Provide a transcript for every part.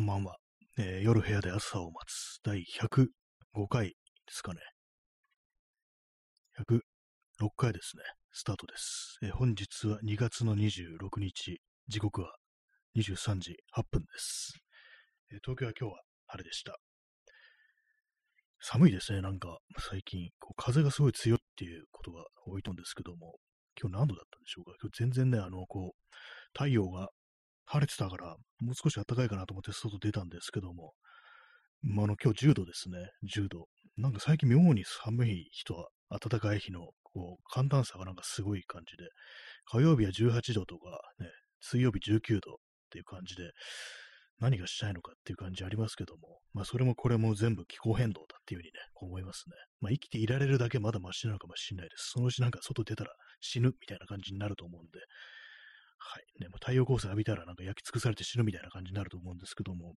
こんばんは。えー夜部屋で朝を待つ第105回ですかね。106回ですね。スタートです。えー本日は2月の26日、時刻は23時8分です。えー東京は今日は晴れでした。寒いですね、なんか最近。こう風がすごい強いっていうことが多いと思うんですけども、今日何度だったんでしょうか？今日全然ね、あの、こう、太陽が晴れてたから、もう少し暖かいかなと思って外出たんですけども、まあ、あの、今日10度ですね、10度。なんか最近妙に寒い日と暖かい日の、こう、寒暖差がなんかすごい感じで、火曜日は18度とか、ね、水曜日19度っていう感じで、何がしたいのかっていう感じありますけども、まあ、それもこれも全部気候変動だっていうふうにね、思いますね。まあ、生きていられるだけまだマシなのかもしれないです。そのうちなんか外出たら死ぬみたいな感じになると思うんで、太陽光線浴びたらなんか焼き尽くされて死ぬみたいな感じになると思うんですけども、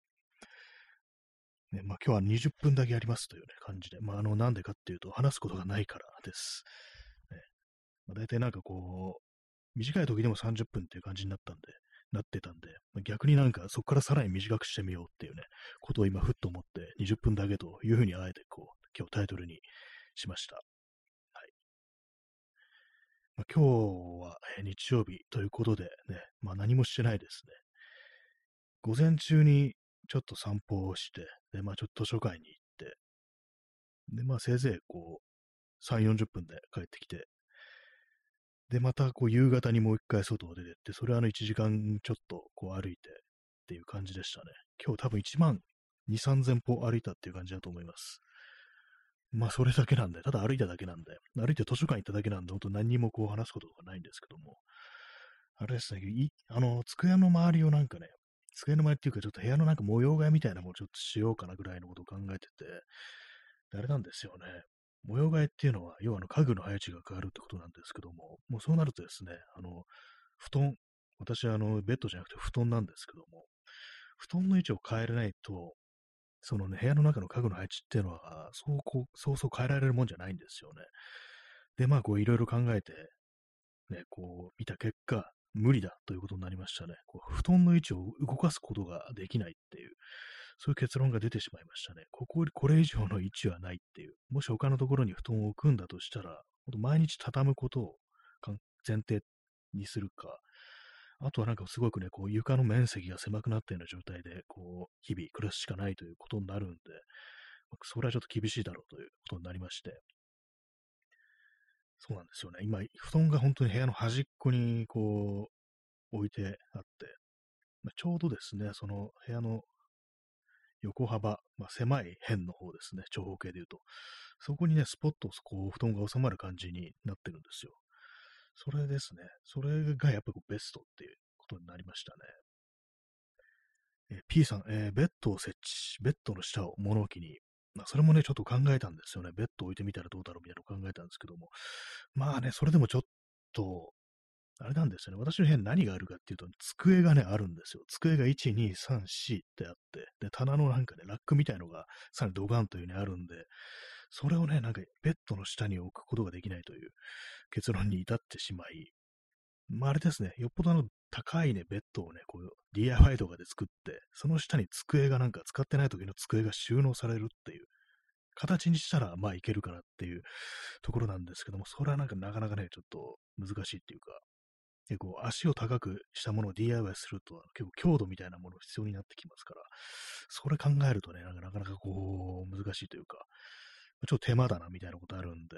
ね、まあ今日は20分だけありますというね、感じで、まああの、なんでかっていうと、話すことがないからです。ね、まあ、大体なんかこう、短い時でも30分っていう感じになったんで、なってたんで、まあ逆になんかそこからさらに短くしてみようっていうね、ことを今ふっと思って20分だけというふうにあえてこう、今日タイトルにしました。まあ、今日は、日曜日ということでね、まあ何もしてないですね。午前中にちょっと散歩をして、で、まあちょっと図書館に行って、で、まあせいぜいこう、3、40分で帰ってきて、で、またこう夕方にもう一回外を出てって、それはあの1時間ちょっとこう歩いてっていう感じでしたね。今日多分1万2、3000歩歩いたっていう感じだと思います。まあ、それだけなんで、ただ歩いただけなんで、歩いて図書館行っただけなんで、本当何にもこう話すことがないんですけども、あれですね、いあの、机の周りをなんかね、机の周りっていうか、ちょっと部屋のなんか模様替えみたいなのもちょっとしようかなぐらいのことを考えてて、あれなんですよね。模様替えっていうのは、要はあの家具の配置が変わるってことなんですけども、もうそうなるとですね、あの、布団、私はあの、ベッドじゃなくて布団なんですけども、布団の位置を変えれないと、そのね、部屋の中の家具の配置っていうのは、そうこう、そうそう変えられるもんじゃないんですよね。で、まあ、こう、いろいろ考えて、ね、こう、見た結果、無理だということになりましたね。こう布団の位置を動かすことができないっていう、そういう結論が出てしまいましたね。ここ、これ以上の位置はないっていう。もし他のところに布団を置くんだとしたら、毎日畳むことを前提にするか、あとはなんかすごくね、こう床の面積が狭くなったような状態で、こう、日々暮らすしかないということになるんで、それはちょっと厳しいだろうということになりまして。そうなんですよね。今、布団が本当に部屋の端っこにこう、置いてあって、まあちょうどですね、その部屋の横幅、まあ、狭い辺の方ですね、長方形で言うと。そこにね、スポッとこう、布団が収まる感じになってるんですよ。それですね。それがやっぱりベストっていうことになりましたね。えー P さん、えーベッドを設置、ベッドの下を物置に、まあ、それもね、ちょっと考えたんですよね。ベッド置いてみたらどうだろうみたいなのを考えたんですけども。まあね、それでもちょっと、あれなんですよね。私の部屋に何があるかっていうと、机がね、あるんですよ。机が1、2、3、4ってあって、で、棚のなんかね、ラックみたいのがさらにドガンというね、あるんで、それをね、なんかベッドの下に置くことができないという結論に至ってしまい、まああれですね、よっぽどあの高いね、ベッドをね、こう DIY とかで作って、その下に机がなんか使ってない時の机が収納されるっていう形にしたら、まあいけるかなっていうところなんですけども、それはなんかなかなかね、ちょっと難しいっていうか、結構足を高くしたものを DIY すると、結構強度みたいなもの必要になってきますから、それ考えるとね、なんかなかなかこう、難しいというか、ちょっと手間だなみたいなことあるんで、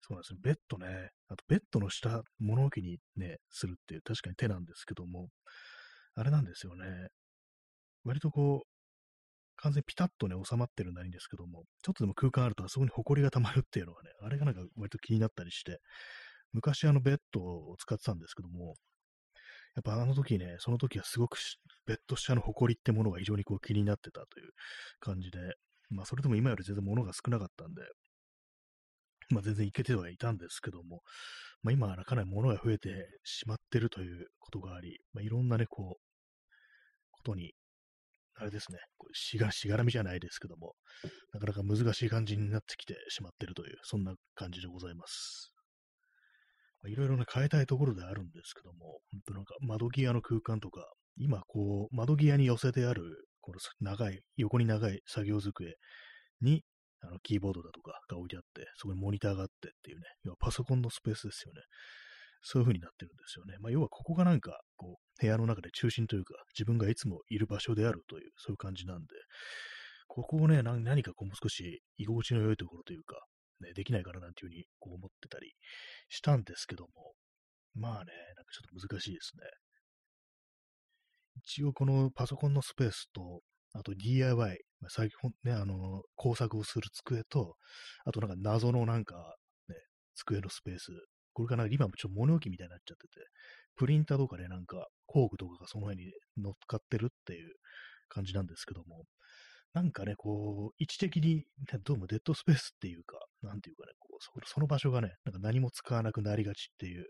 そうなんですね。ベッドね、あとベッドの下、物置にね、するっていう確かに手なんですけども、あれなんですよね。割とこう、完全にピタッとね、収まってるのはいんですけども、ちょっとでも空間あるとあそこに埃が溜まるっていうのがね、あれがなんか割と気になったりして、昔あのベッドを使ってたんですけども、やっぱあの時ね、その時はすごくベッド下の埃ってものが非常にこう気になってたという感じで、まあそれでも今より全然物が少なかったんで、まあ全然いけてはいたんですけども、まあ今はかなり物が増えてしまってるということがあり、まあいろんなね、こう、ことに、あれですね、こうしが、しがらみじゃないですけども、なかなか難しい感じになってきてしまってるという、そんな感じでございます。まあいろいろね、変えたいところであるんですけども、本当なんか窓際の空間とか、今、こう、窓際に寄せてある、この長い、横に長い作業机に、あの、キーボードだとかが置いてあって、そこにモニターがあってっていうね、要はパソコンのスペースですよね。そういう風になってるんですよね。まあ、要はここがなんか、こう、部屋の中で中心というか、自分がいつもいる場所であるという、そういう感じなんで、ここをね、何かこう、もう少し居心地の良いところというか、ね、できないかななんていう風にこう思ってたりしたんですけども、まあね、なんかちょっと難しいですね。一応このパソコンのスペースと、あと DIY、最近ね、あの、工作をする机と、あとなんか謎のなんか、ね、机のスペース。これがな今もちょっと物置みたいになっちゃってて、プリンターとかね、なんか工具とかがその辺に乗っかってるっていう感じなんですけども、なんかね、こう、位置的に、どうもデッドスペースっていうか、なんていうかね、こうその場所がね、なんか何も使わなくなりがちっていう、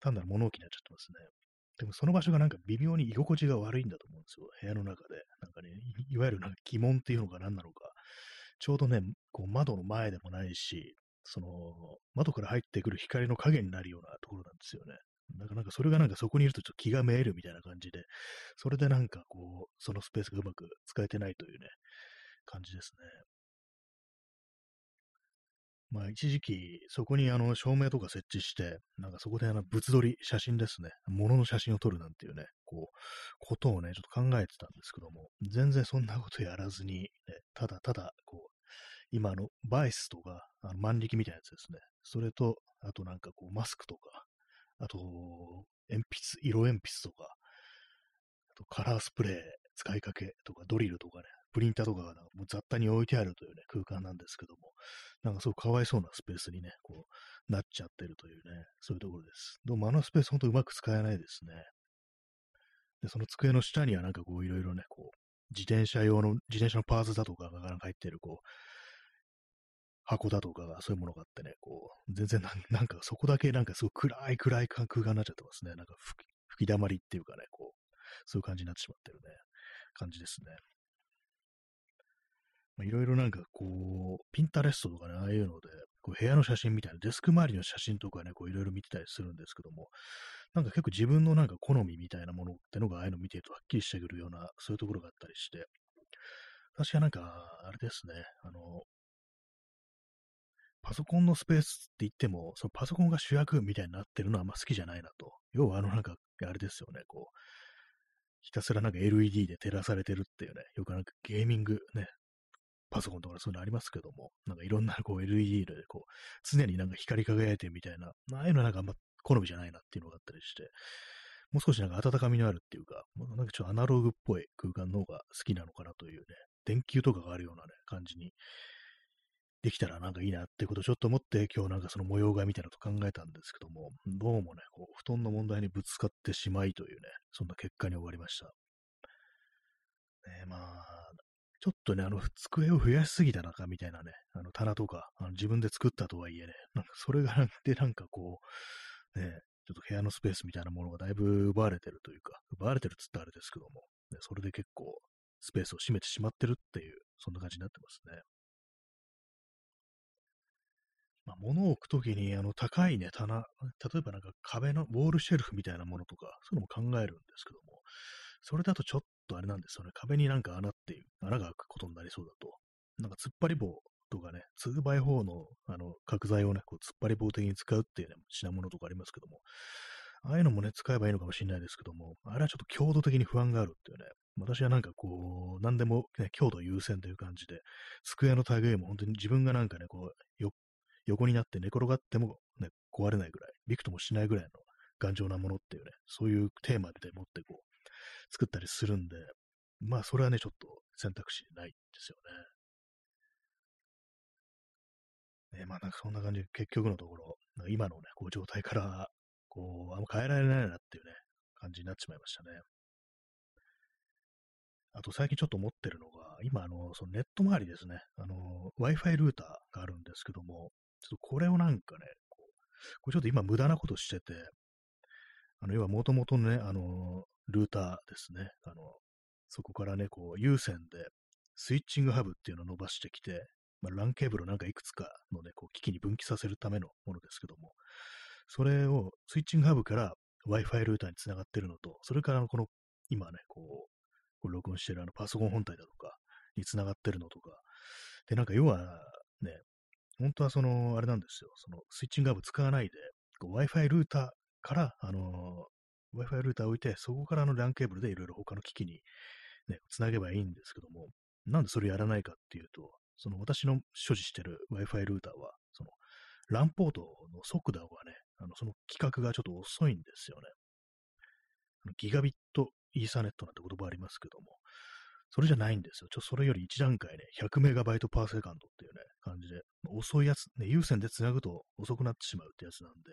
単なる物置になっちゃってますね。でもその場所がなんか微妙に居心地が悪いんだと思うんですよ。部屋の中で。なんかね、い わゆるなんか疑問っていうのが何なのか。ちょうどね、こう窓の前でもないし、その窓から入ってくる光の影になるようなところなんですよね。なんかなかそれがなんかそこにいるとちょっと気がめえるみたいな感じで、それでなんかこう、そのスペースがうまく使えてないというね、感じですね。まあ、一時期、そこにあの照明とか設置して、なんかそこであの物撮り、写真ですね、物の写真を撮るなんていうね、こう、ことをね、ちょっと考えてたんですけども、全然そんなことやらずに、ね、ただただ、こう、今のバイスとか、あの万力みたいなやつですね、それと、あとなんかこう、マスクとか、あと、鉛筆、色鉛筆とか、あとカラースプレー使いかけとか、ドリルとかね、プリンターとかがなもう雑多に置いてあるというね、空間なんですけども、なんかすごくかわいそうなスペースにね、こう、なっちゃってるというね、そういうところです。どうもあのスペースほんとうまく使えないですね。で、その机の下にはなんかこう、いろいろね、こう、自転車用の、自転車のパーツだとかがなんか入ってる、こう、箱だとかがそういうものがあってね、こう、全然なんかそこだけなんかすごく暗い暗い空間になっちゃってますね。なんか吹き溜まりっていうかね、こう、そういう感じになってしまってるね、感じですね。いろいろなんかこう、ピンタレストとかね、ああいうので、こう部屋の写真みたいな、デスク周りの写真とかね、こういろいろ見てたりするんですけども、なんか結構自分のなんか好みみたいなものってのがああいうの見てるとはっきりしてくるような、そういうところがあったりして、私はなんか、あれですね、あの、パソコンのスペースって言っても、そのパソコンが主役みたいになってるのはあんま好きじゃないなと。要はあのなんか、あれですよね、こう、ひたすらなんか LED で照らされてるっていうね、よくなんかゲーミングね、パソコンとかそういうのありますけども、なんかいろんなこう LED でこう、常になんか光り輝いてみたいな、ああいうのはなんかあんま好みじゃないなっていうのがあったりして、もう少しなんか温かみのあるっていうか、なんかちょっとアナログっぽい空間の方が好きなのかなというね、電球とかがあるようなね、感じにできたらなんかいいなってことをちょっと思って今日なんかその模様替えみたいなと考えたんですけども、どうもね、こう布団の問題にぶつかってしまいというね、そんな結果に終わりました。ね、まあ、ちょっとね、あの、机を増やしすぎたなか、みたいなね、あの、棚とか、あの自分で作ったとはいえね、なんかそれがで、なんかこう、ね、ちょっと部屋のスペースみたいなものがだいぶ奪われてるというか、奪われてるっつったらあれですけども、ね、それで結構スペースを占めてしまってるっていう、そんな感じになってますね。まあ、物を置くときに、あの、高いね、棚、例えばなんか壁のウォールシェルフみたいなものとか、そういうのも考えるんですけども、それだとちょっとあれなんですよね。壁になんか穴っていう、穴が開くことになりそうだと。なんか突っ張り棒とかね、2x4 のあの角材をね、こう突っ張り棒的に使うっていうね、品物とかありますけども、ああいうのもね、使えばいいのかもしれないですけども、あれはちょっと強度的に不安があるっていうね、私はなんかこう、何でもね、強度優先という感じで、机の類も本当に自分がなんかね、こう、横になって寝転がってもね、壊れないぐらい、びくともしないぐらいの頑丈なものっていうね、そういうテーマでもってこう、作ったりするんで、まあ、それはね、ちょっと選択肢ないんですよね。ねまあ、なんかそんな感じで、結局のところ、今のね、こう状態から、こう、あんま変えられないなっていうね、感じになってしまいましたね。あと最近ちょっと思ってるのが、今、あの、そのネット周りですね、あの、Wi-Fi ルーターがあるんですけども、ちょっとこれをなんかね、こうこれちょっと今無駄なことしてて、あの、要はもともとね、あの、ルーターですね。あの、そこからね、こう、有線でスイッチングハブっていうのを伸ばしてきて、まあ、ランケーブルなんかいくつかのね、こう、機器に分岐させるためのものですけども、それをスイッチングハブから Wi-Fi ルーターにつながってるのと、それからこの今ね、こう、こ録音してるあのパソコン本体だとかに繋がってるのとか、で、なんか要はね、本当はその、あれなんですよ、そのスイッチングアブ使わないで、Wi-Fi ルーターから、あの、Wi-Fi ルーターを置いて、そこからの LAN ケーブルでいろいろ他の機器にね、繋げばいいんですけども、なんでそれやらないかっていうと、その私の所持してる Wi-Fi ルーターは、その LAN ポートの速度がね、あのその規格がちょっと遅いんですよね。ギガビットイーサネットなんて言葉ありますけども、それじゃないんですよ。ちょ、それより1段階ね、100メガバイトパーセカンドっていうね、感じで、遅いやつ、ね、有線で繋ぐと遅くなってしまうってやつなんで、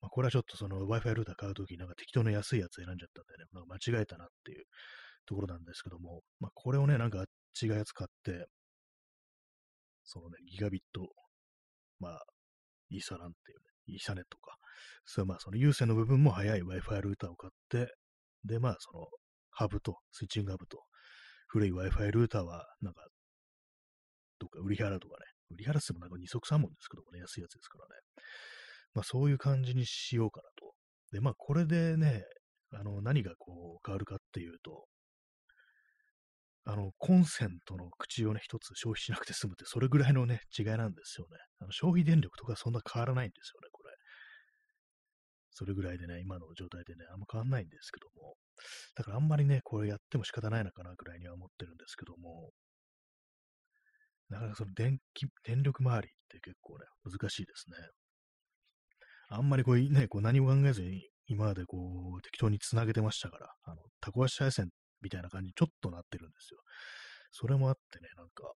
まあ、これはちょっとその Wi-Fi ルーター買うときなんか適当な安いやつ選んじゃったんでね、なんか間違えたなっていうところなんですけども、まあ、これをね、なんか違うやつ買って、そのね、ギガビット、まあ、イーサランっていうね、イーサネットか。そう、まあ、その有線の部分も速い Wi-Fi ルーターを買って、で、まあ、その、ハブと、スイッチングハブと、古い Wi-Fi ルーターは、なんか、どっか売り払うとかね、売り払ってもなんか二足三本ですけどもね、安いやつですからね。まあ、そういう感じにしようかなと。で、まあ、これでね、あの、何がこう、変わるかっていうと、あの、コンセントの口をね、一つ消費しなくて済むって、それぐらいのね、違いなんですよね。あの消費電力とかそんな変わらないんですよね、これ。それぐらいでね、今の状態でね、あんま変わんないんですけども。だからあんまりね、これやっても仕方ないのかな、ぐらいには思ってるんですけども。なかなかその電気、電力周りって結構ね、難しいですね。あんまりこうね、こう何も考えずに今までこう適当に繋げてましたから、あの、タコ足配線みたいな感じにちょっとなってるんですよ。それもあってね、なんか、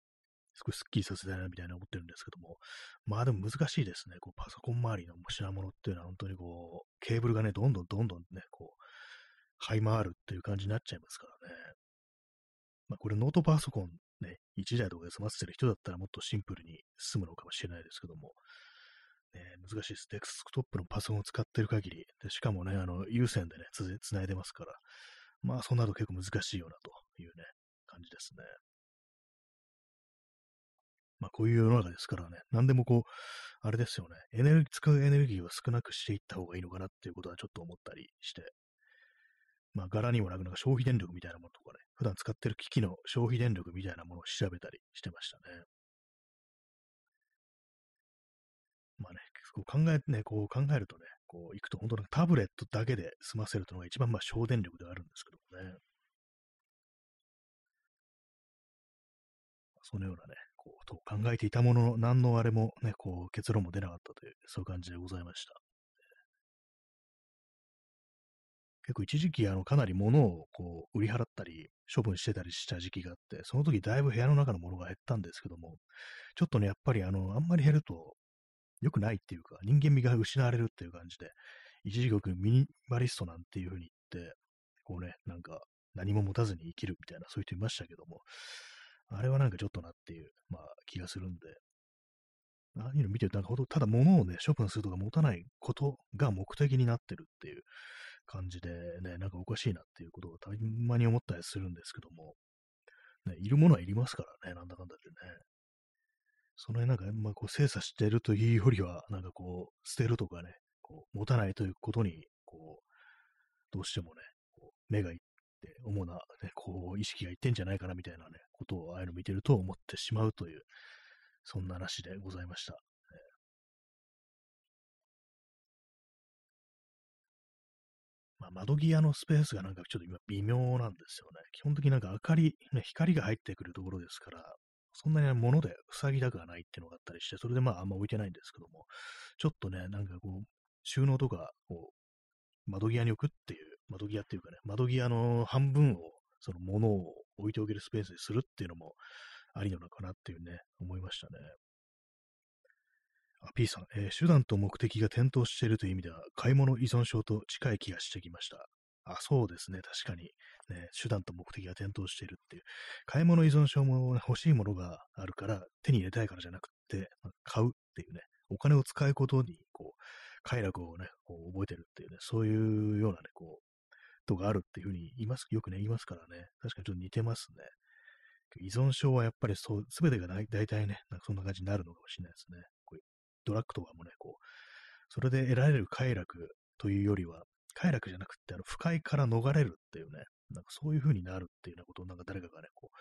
少しスッキリさせたいなみたいな思ってるんですけども、まあでも難しいですね。こうパソコン周りの品物っていうのは本当にこう、ケーブルがね、どんどんどんどんね、こう、這い回るっていう感じになっちゃいますからね。まあこれノートパソコンね、1台とかで済ませてる人だったらもっとシンプルに済むのかもしれないですけども、ね、難しいです。デスクトップのパソコンを使ってる限り、でしかもね、あの、有線でね、つ、つないでますから、まあ、そうなると結構難しいよなというね、感じですね。まあ、こういう世の中ですからね、何でもこう、あれですよね、エネルギー、使うエネルギーを少なくしていった方がいいのかなっていうことはちょっと思ったりして、まあ、柄にもなくなんか消費電力みたいなものとかね、普段使ってる機器の消費電力みたいなものを調べたりしてましたね。こう考え、ね、こう考えるとね、こう行くと本当にタブレットだけで済ませるというのが一番まあ省電力ではあるんですけどもね。そのようなね、こう、と考えていたものの、何のあれもね、こう、結論も出なかったという、そういう感じでございました。結構一時期、あの、かなり物をこう、売り払ったり、処分してたりした時期があって、その時だいぶ部屋の中のものが減ったんですけども、ちょっとね、やっぱりあの、あんまり減ると、良くないっていうか、人間味が失われるっていう感じで、一時国ミニマリストなんていう風に言って、こうね、なんか何も持たずに生きるみたいな、そういう人いましたけども、あれはなんかちょっとなっていう、まあ気がするんで、ああいうの見てると、なんかほど、ただ物をね、処分するとか持たないことが目的になってるっていう感じでね、なんかおかしいなっていうことをたまに思ったりするんですけども、ね、いるものはいりますからね、なんだかんだでね。その辺なんか、まあ、こう精査してるというよりは、なんかこう、捨てるとかね、こう持たないということに、こう、どうしてもね、こう目がいって、主な、ね、こう、意識がいってんじゃないかなみたいなね、ことをああいうの見てると思ってしまうという、そんな話でございました。まあ、窓際のスペースがなんかちょっと今微妙なんですよね。基本的になんか明かり、ね、光が入ってくるところですから、そんなに物で塞ぎたくはないっていうのがあったりして、それでまああんま置いてないんですけども、ちょっとね、なんかこう、収納とかを窓際に置くっていう、窓際っていうかね、窓際の半分を、その物を置いておけるスペースにするっていうのもありなのかなっていうね、思いましたね。あ、P さん、えー、手段と目的が転倒しているという意味では、買い物依存症と近い気がしてきました。あ、そうですね。確かに、ね、手段と目的が転倒しているっていう。買い物依存症も、欲しいものがあるから、手に入れたいからじゃなくて、買うっていうね、お金を使うことに、こう、快楽をね、こう覚えてるっていうね、そういうようなね、こう、とがあるっていうふうに言います、よくね、言いますからね。確かにちょっと似てますね。依存症はやっぱりそう、すべてが大体ね、なんかそんな感じになるのかもしれないですね。こうドラッグとかもね、こう、それで得られる快楽というよりは、快楽じゃなくて、あの、不快から逃れるっていうね、なんかそういう風になるっていうようなことをなんか誰かがね、こう、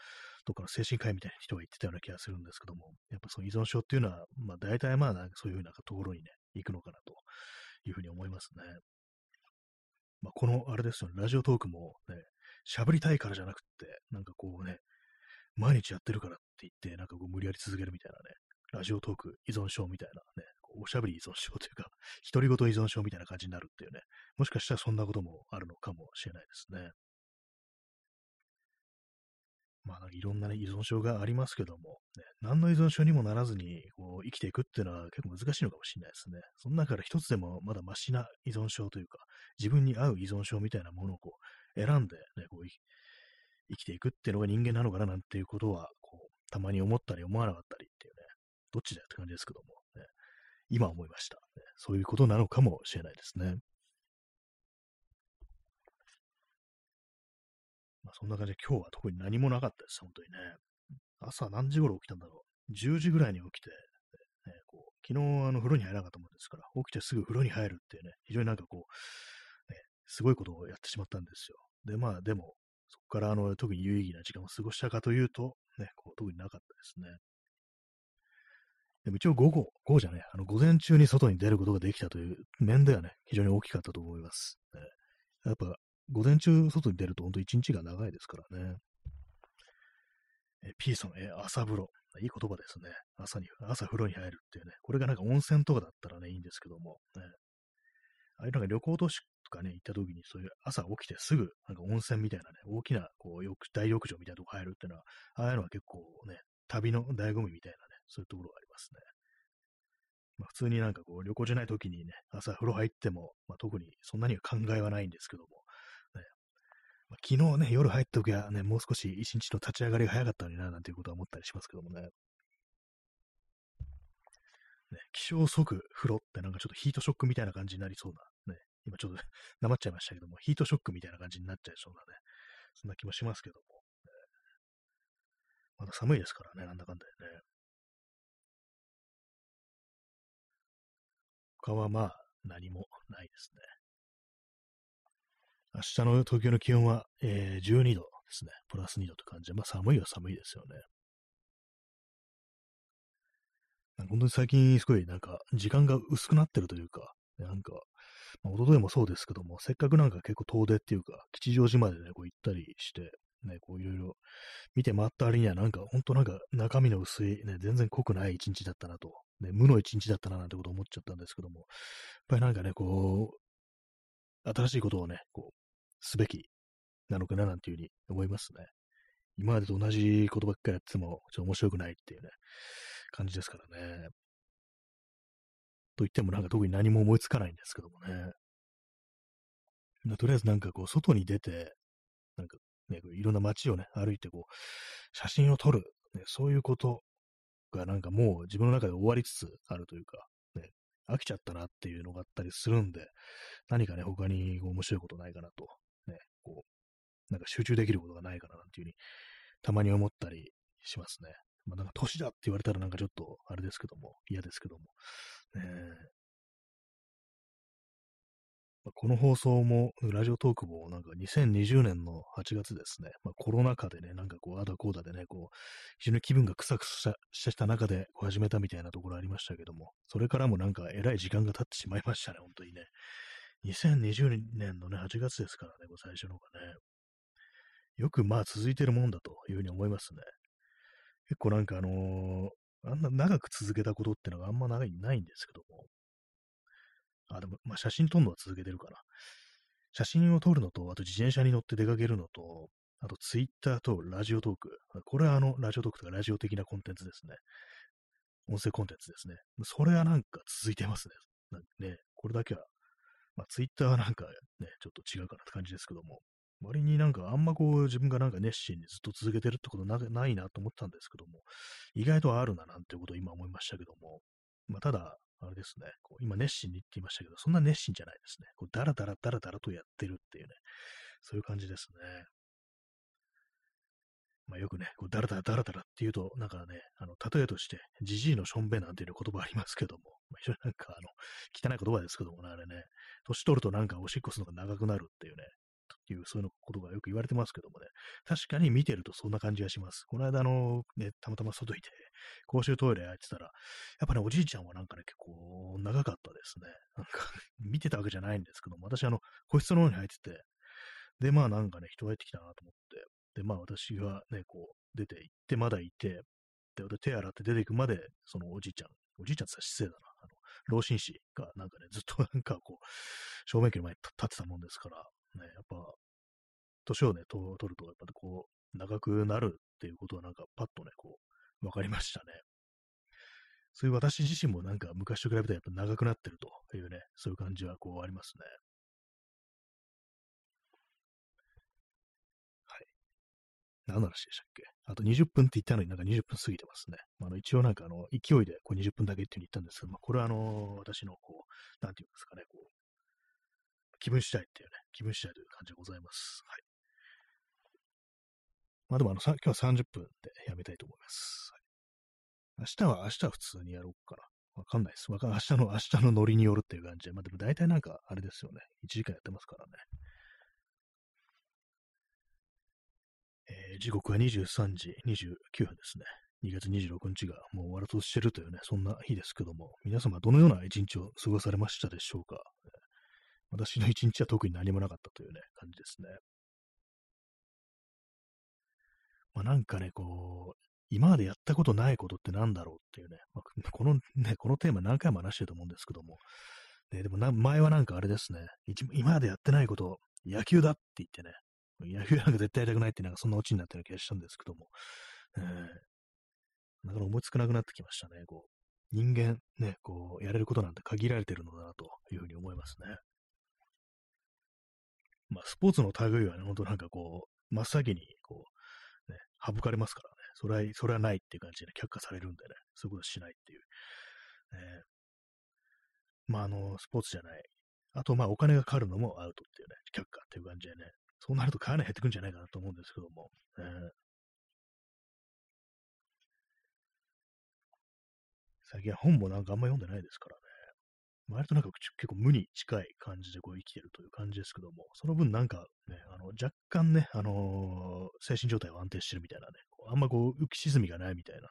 どっかの精神科医みたいな人が言ってたような気がするんですけども、やっぱその依存症っていうのは、まあ大体まあなんかそういう風なところにね、行くのかなと。いうふうに思いますね。まあこのあれですよね、ラジオトークもね、喋りたいからじゃなくって、なんかこうね、毎日やってるからって言って、なんかこう無理やり続けるみたいなね、ラジオトーク依存症みたいなね、おしゃべり依存症というか、独り言依存症みたいな感じになるっていうね、もしかしたらそんなこともあるのかもしれないですね。まあ、いろんなね、依存症がありますけども、ね、何の依存症にもならずにこう生きていくっていうのは結構難しいのかもしれないですね。その中から一つでもまだマシな依存症というか、自分に合う依存症みたいなものをこう選んで、ね、こう生きていくっていうのが人間なのかななんていうことは、こう、たまに思ったり思わなかったりっていうね、どっちだよって感じですけども、今思いました、そういうことなのかもしれないですね。まあ、そんな感じで今日は特に何もなかったです、本当にね。朝何時頃起きたんだろう。10時ぐらいに起きて、ね、こう昨日あの風呂に入らなかったもんですから、起きてすぐ風呂に入るっていうね、非常になんかこう、ね、すごいことをやってしまったんですよ。で、まあでも、そこからあの特に有意義な時間を過ごしたかというと、ね、こう特になかったですね。でも一応午後、午後じゃね、あの午前中に外に出ることができたという面ではね、非常に大きかったと思います。ね、やっぱ午前中外に出ると本当一日が長いですからね。えピーソン、え朝風呂。いい言葉ですね。朝に、朝風呂に入るっていうね。これがなんか温泉とかだったらね、いいんですけども、ね。ああいうなんか旅行都市とかね、行った時に、そういう朝起きてすぐ、なんか温泉みたいなね、大きな、こう、大浴場みたいなとこ入るっていうのは、ああいうのは結構ね、旅の醍醐味みたいな、そういうところがありますね。まあ、普通になんかこう、旅行じゃない時にね、朝風呂入っても、まあ、特にそんなには考えはないんですけども、ねまあ、昨日ね、夜入った時はね、もう少し一日の立ち上がりが早かったのにな、なんていうことは思ったりしますけどもね。ね気象即風呂ってなんかちょっとヒートショックみたいな感じになりそうな、ね、今ちょっと なまっちゃいましたけども、ヒートショックみたいな感じになっちゃいそうなね、そんな気もしますけども。まだ寒いですからね、なんだかんだでね。他はまあ何もないですね。明日の東京の気温は、えー、12度ですね。プラス2度と感じで、まあ寒いは寒いですよね。本当に最近すごいなんか時間が薄くなってるというか、なんか、まあ、一昨日もそうですけども、せっかくなんか結構遠出っていうか、吉祥寺までね、こう行ったりして、ね、こういろいろ見て回った割にはなんか、本当なんか中身の薄い、ね、全然濃くない一日だったなと、ね、無の一日だったななんてこと思っちゃったんですけども、やっぱりなんかね、こう、新しいことをね、こう、すべきなのかななんていうふうに思いますね。今までと同じことばっかりやっても、ちょっと面白くないっていうね、感じですからね。と言ってもなんか特に何も思いつかないんですけどもね。とりあえずなんかこう、外に出て、なんかね、いろんな街をね、歩いてこう、写真を撮る、ね、そういうことがなんかもう自分の中で終わりつつあるというか、ね、飽きちゃったなっていうのがあったりするんで、何かね、他に面白いことないかなとねこう、なんか集中できることがないかななんていうふうに、たまに思ったりしますね。まあなんか年だって言われたらなんかちょっとあれですけども、嫌ですけども。ね、この放送も、ラジオトークもなんか2020年の8月ですね、まあ、コロナ禍でね、なんかこう、あだこうだでね、こう、非常に気分がくさくさした中で始めたみたいなところありましたけども、それからもなんかえらい時間が経ってしまいましたね、本当にね。2020年のね、8月ですからね、最初のがね。よくまあ続いてるもんだというふうに思いますね。結構なんかあのー、あんな長く続けたことってのがあんまないないんですけども。あ、でも、まあ写真撮るのは続けてるかな。写真を撮るのと、あと自転車に乗って出かけるのと、あとツイッターとラジオトーク。これはあの、ラジオトークとかラジオ的なコンテンツですね。音声コンテンツですね。それはなんか続いてますね。ね、これだけはまあ、ツイッターはなんかね、ちょっと違うかなって感じですけども、割になんかあんまこう自分がなんか熱心にずっと続けてるってことなないなと思ったんですけども、意外とあるななんてことを今思いましたけども、まあ、ただ、あれですね、こう今熱心にって言いましたけど、そんな熱心じゃないですね。こうダラダラダラダラとやってるっていうね、そういう感じですね。まあ、よくね、こうダラダラダラダラって言うと、なんかね、あの、例えとして、ジジイのしょんべなんていう言葉ありますけども、まあ、非常になんか、あの、汚い言葉ですけどもね、あれね、年取るとなんかおしっこするのが長くなるっていうね、いう、そういうことがよく言われてますけどもね、確かに見てるとそんな感じがします。この間、あの、ね、たまたま外いて、公衆トイレ入ってたら、やっぱね、おじいちゃんはなんかね、結構長かったですね。なんか 見てたわけじゃないんですけども、私、あの、個室の方に入ってて、で、まあなんかね、人が入ってきたなと思って、で、まあ私がね、こう、出て行って、まだいて、で、手洗って出ていくまで、そのおじいちゃん、おじいちゃんって失礼だな。あの、老人誌がなんかね、ずっとなんかこう、正面機の前に立ってたもんですから、ね、やっぱ、年をね、取ると、やっぱこう、長くなるっていうことはなんかパッとね、こう、わかりましたね。そういう私自身もなんか昔と比べてやっぱ長くなってるというね、そういう感じはこうありますね。はい何の話でしたっけ？あと20分って言ったのになんか20分過ぎてますね。まあ、の一応なんかあの勢いでこう20分だけっていうふうに言ったんですけど、まあ、これはあの私のこう、なんていうんですかね、こう、気分次第っていうね、気分次第という感じでございます。はい。まあでもあの、今日は30分でやめたいと思います。はい、明日は、明日は普通にやろうかな。わかんないです。わか明日の、明日のノリによるっていう感じで。まあでも大体なんか、あれですよね。1時間やってますからね。えー、時刻は23時29分ですね。2月26日がもう終わろうとしてるというね、そんな日ですけども、皆様どのような一日を過ごされましたでしょうか？私の一日は特に何もなかったというね、感じですね。まあなんかね、こう、今までやったことないことってなんだろうっていうね、まあ、このね、このテーマ何回も話してると思うんですけども、ね、でもな前はなんかあれですね、今までやってないこと、野球だって言ってね、野球なんか絶対やりたくないってなんかそんなオチになってる気がしたんですけども、えー、なかなか思いつかなくなってきましたね。こう、人間ね、こう、やれることなんて限られてるのだなというふうに思いますね。まあ、スポーツの類はね、ほんとなんかこう、真っ先にこう、ね、省かれますからね。それは、それはないっていう感じで、ね、却下されるんでね、そういうことしないっていう。ね、まあ、あの、スポーツじゃない。あと、まあ、お金がかかるのもアウトっていうね、却下っていう感じでね、そうなるとかなり減ってくんじゃないかなと思うんですけども。えー、最近本もなんかあんま読んでないですから割となんか結構無に近い感じでこう生きてるという感じですけども、その分なんかね、あの若干ね、あのー、精神状態は安定してるみたいなね、あんまこう浮き沈みがないみたいな、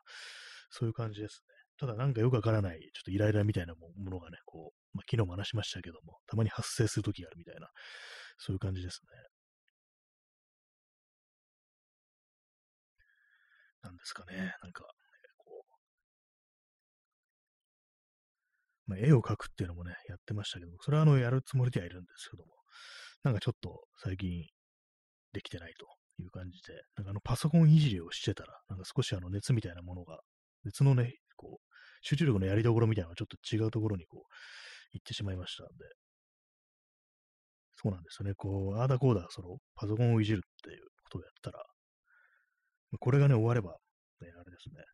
そういう感じですね。ただなんかよくわからない、ちょっとイライラみたいなものがね、こう、まあ、昨日も話しましたけども、たまに発生するときがあるみたいな、そういう感じですね。なんですかね、なんか、まあ、絵を描くっていうのもね、やってましたけど、それはあの、やるつもりではいるんですけども、なんかちょっと最近できてないという感じで、なんかあの、パソコンいじりをしてたら、なんか少しあの、熱みたいなものが、熱のね、こう、集中力のやりどころみたいなのがちょっと違うところにこう、行ってしまいましたんで、そうなんですよね。こう、あーだこうだ、その、パソコンをいじるっていうことをやったら、これがね、終われば、ね、あれですね。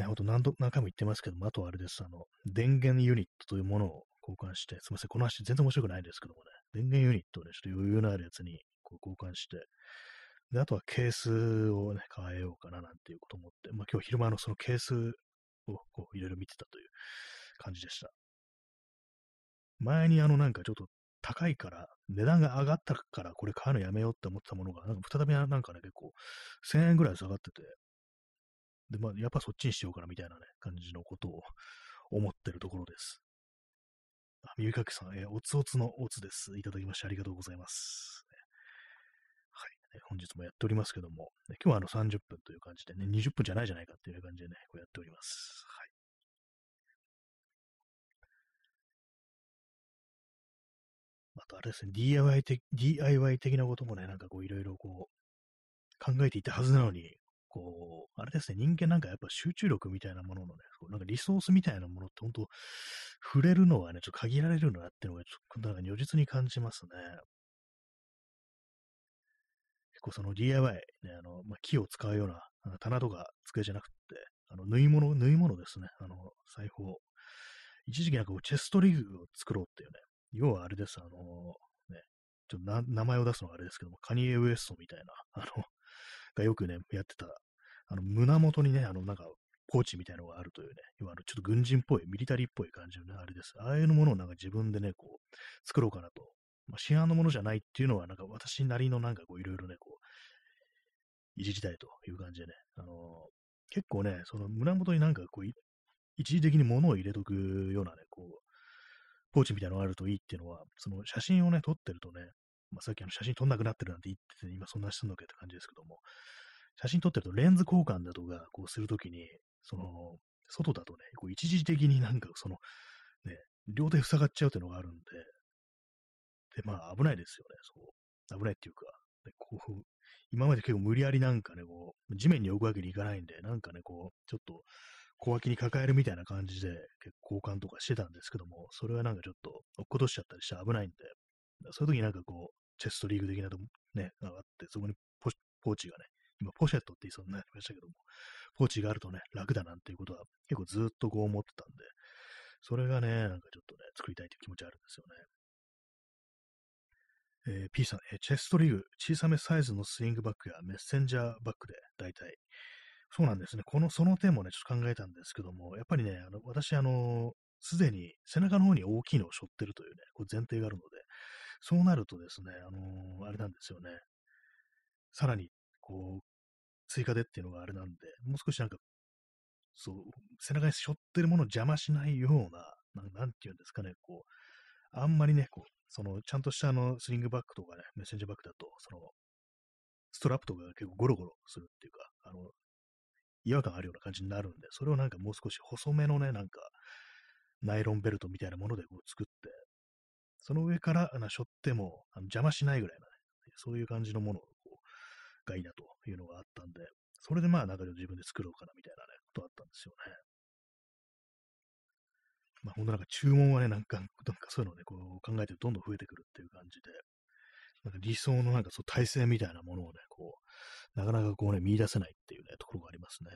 ね、ほんと何度、何回も言ってますけども、あとはあれです。あの、電源ユニットというものを交換して、すみません、この話全然面白くないんですけどもね、電源ユニットをね、ちょっと余裕のあるやつにこう交換して、で、あとはケースをね、変えようかななんていうことを思って、まあ今日昼間のそのケースをこういろいろ見てたという感じでした。前にあのなんかちょっと高いから、値段が上がったからこれ買うのやめようって思ってたものが、なんか再びなんかね、結構1000円ぐらい下がってて、で、まあ、やっぱそっちにしようかなみたいなね、感じのことを思ってるところです。あ、耳かけさん、えー、おつおつのおつです。いただきましてありがとうございます。はい、ね。本日もやっておりますけども、今日はあの30分という感じでね、20分じゃないじゃないかっていう感じでね、こうやっております。はい。あとあれですね、DIY 的 DIY 的なこともね、なんかこういろいろこう考えていたはずなのに、こう、あれですね、人間なんかやっぱ集中力みたいなもののね、こうなんかリソースみたいなものって本当、触れるのはね、ちょっと限られるなっていうのが、ちょっとなんか如実に感じますね。結構その DIY、ね、あの、まあ、木を使うような、あの棚とか机じゃなくて、あの、縫い物、縫い物ですね。あの、裁縫。一時期なんかチェストリグを作ろうっていうね、要はあれです、あの、ね、ちょっと名前を出すのはあれですけども、カニエ・ウエストみたいな、あの、がよくね、やってた、あの、胸元にね、あの、なんか、ポーチみたいなのがあるというね、要はあの、ちょっと軍人っぽい、ミリタリーっぽい感じのね、あれです。ああいうものをなんか自分でね、こう、作ろうかなと、まあ、市販のものじゃないっていうのは、なんか私なりのなんかこういろいろね、こう、いじりたいという感じでね、あのー、結構ね、その胸元になんかこう、一時的に物を入れとくようなね、こう、ポーチみたいなのがあるといいっていうのは、その写真をね、撮ってるとね、まあ、さっきあの写真撮んなくなってるなんて言ってて、今そんなしてんのけって感じですけども、写真撮ってるとレンズ交換だとか、こうするときに、その、外だとね、こう一時的になんかその、ね、両手塞がっちゃうっていうのがあるんで、で、まあ危ないですよね、そう。危ないっていうか、でこう、今まで結構無理やりなんかね、こう、地面に置くわけにいかないんで、なんかね、こう、ちょっと小脇に抱えるみたいな感じで、結構交換とかしてたんですけども、それはなんかちょっと落っことしちゃったりして危ないんで、そういう時になんかこう、チェストリーグ的なとね、がって、そこにポポーチがね、今ポシェットって言いそうになりましたけども、ポーチがあるとね、楽だなんていうことは結構ずっとこう思ってたんで、それがね、なんかちょっとね、作りたいという気持ちあるんですよね。えー、P さん、えー、チェストリーグ、小さめサイズのスイングバッグやメッセンジャーバッグで大体。そうなんですね。この、その点もね、ちょっと考えたんですけども、やっぱりね、あの私、あの、すでに背中の方に大きいのを背負ってるというね、こう前提があるので、そうなるとですね、あのー、あれなんですよね。さらに、こう、追加でっていうのがあれなんで、もう少しなんか、そう、背中に背負ってるものを邪魔しないような、ななんていうんですかね、こう、あんまりね、こう、その、ちゃんとしたあの、スリングバッグとかね、メッセンジャーバッグだと、その、ストラップとかが結構ゴロゴロするっていうか、あの、違和感あるような感じになるんで、それをなんかもう少し細めのね、なんか、ナイロンベルトみたいなものでこう作って、その上からあの背負ってもあの邪魔しないぐらいなね、そういう感じのものがいいなというのがあったんで、それでまあなんか自分で作ろうかなみたいなね、ことあったんですよね。まあ本当なんか注文はね、なんか、なんかそういうのをね、こう考えてどんどん増えてくるっていう感じで、なんか理想のなんかそう体制みたいなものをね、こう、なかなかこうね、見出せないっていうね、ところがありますね。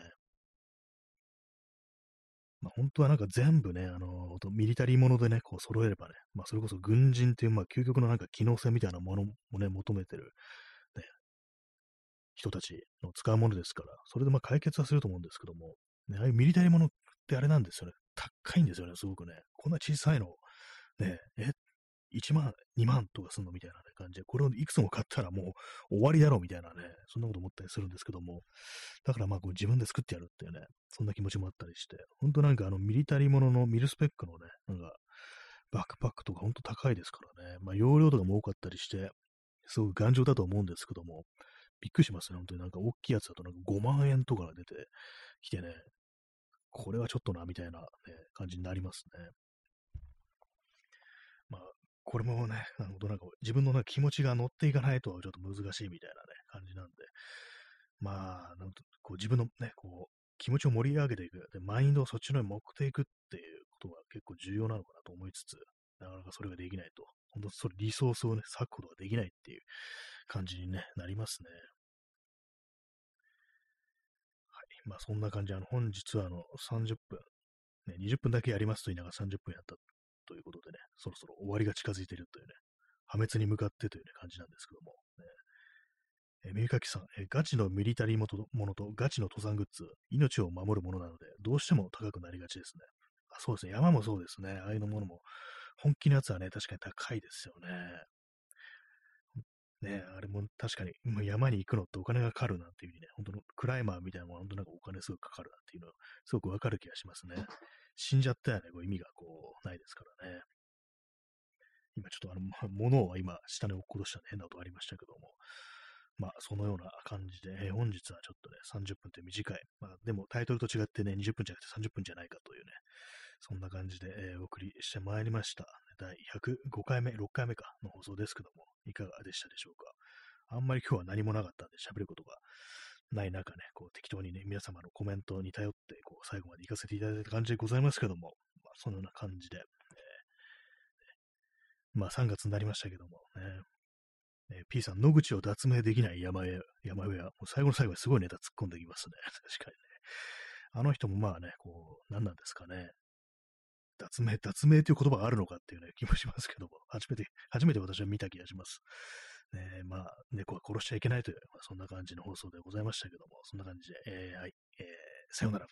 まあ、本当はなんか全部ね、あの、ミリタリーものでね、こう揃えればね、まあ、それこそ軍人っていう、まあ、究極のなんか機能性みたいなものもね、求めてる、ね、人たちの使うものですから、それでまあ解決はすると思うんですけども、ね、ああいうミリタリーものってあれなんですよね。高いんですよね、すごくね。こんな小さいの、ね、え、1万、2万とかすんの？みたいな、ね、感じで、これをいくつも買ったらもう終わりだろうみたいなね、そんなこと思ったりするんですけども、だからまあこう自分で作ってやるっていうね、そんな気持ちもあったりして、ほんとなんかあのミリタリーもののミルスペックのね、なんかバックパックとかほんと高いですからね、まあ容量とかも多かったりして、すごく頑丈だと思うんですけども、びっくりしますね、本当に。なんか大きいやつだとなんか5万円とかが出てきてね、これはちょっとな、みたいな、ね、感じになりますね。これもね、なるほど、なんか自分のなん気持ちが乗っていかないとはちょっと難しいみたいなね、感じなんで、まあ、なんこう自分のね、こう、気持ちを盛り上げていく、で、マインドをそっちの方に持っていくっていうことが結構重要なのかなと思いつつ、なかなかそれができないと、本当それリソースをね、割くことができないっていう感じに、ね、なりますね。はい。まあそんな感じ、あの、本日はあの、30分、ね、20分だけやりますと言いながら30分やった。ということでね、そろそろ終わりが近づいているというね、破滅に向かってという、ね、感じなんですけども、ね、え、耳かきさん、え、ガチのミリタリーものとガチの登山グッズ、命を守るものなので、どうしても高くなりがちですね。あそうですね、山もそうですね、ああいうのものも、本気のやつはね、確かに高いですよね。ね、あれも確かに、もう山に行くのってお金がかかるなっていうふうにね、本当のクライマーみたいなもの、本当なんかお金すごくかかるなっていうのは、すごくわかる気がしますね。死んじゃったらね、こう意味がこう、ないですからね。今ちょっとあの、物を今、下に落っことした変な音ありましたけども、まあ、そのような感じで、えー、本日はちょっとね、30分って短い。まあ、でもタイトルと違ってね、20分じゃなくて30分じゃないかというね、そんな感じで、えー、お送りしてまいりました。第105回目、6回目かの放送ですけども、いかがでしたでしょうか？あんまり今日は何もなかったんで喋ることがない中ね、こう適当にね、皆様のコメントに頼って、こう最後まで行かせていただいた感じでございますけども、まあ、そのような感じで、えー、まあ3月になりましたけどもね、えー、P さん、野口を脱名できない山へ、山上は、もう最後の最後にすごいネタ突っ込んできますね。確かにね。あの人もまあね、こう、何なんですかね。脱名、脱名という言葉があるのかっていうね、気もしますけども、初めて、初めて私は見た気がします。ね、まあ、猫は殺しちゃいけないという、まあ、そんな感じの放送でございましたけども、そんな感じで、えー、はい、えー、さようなら。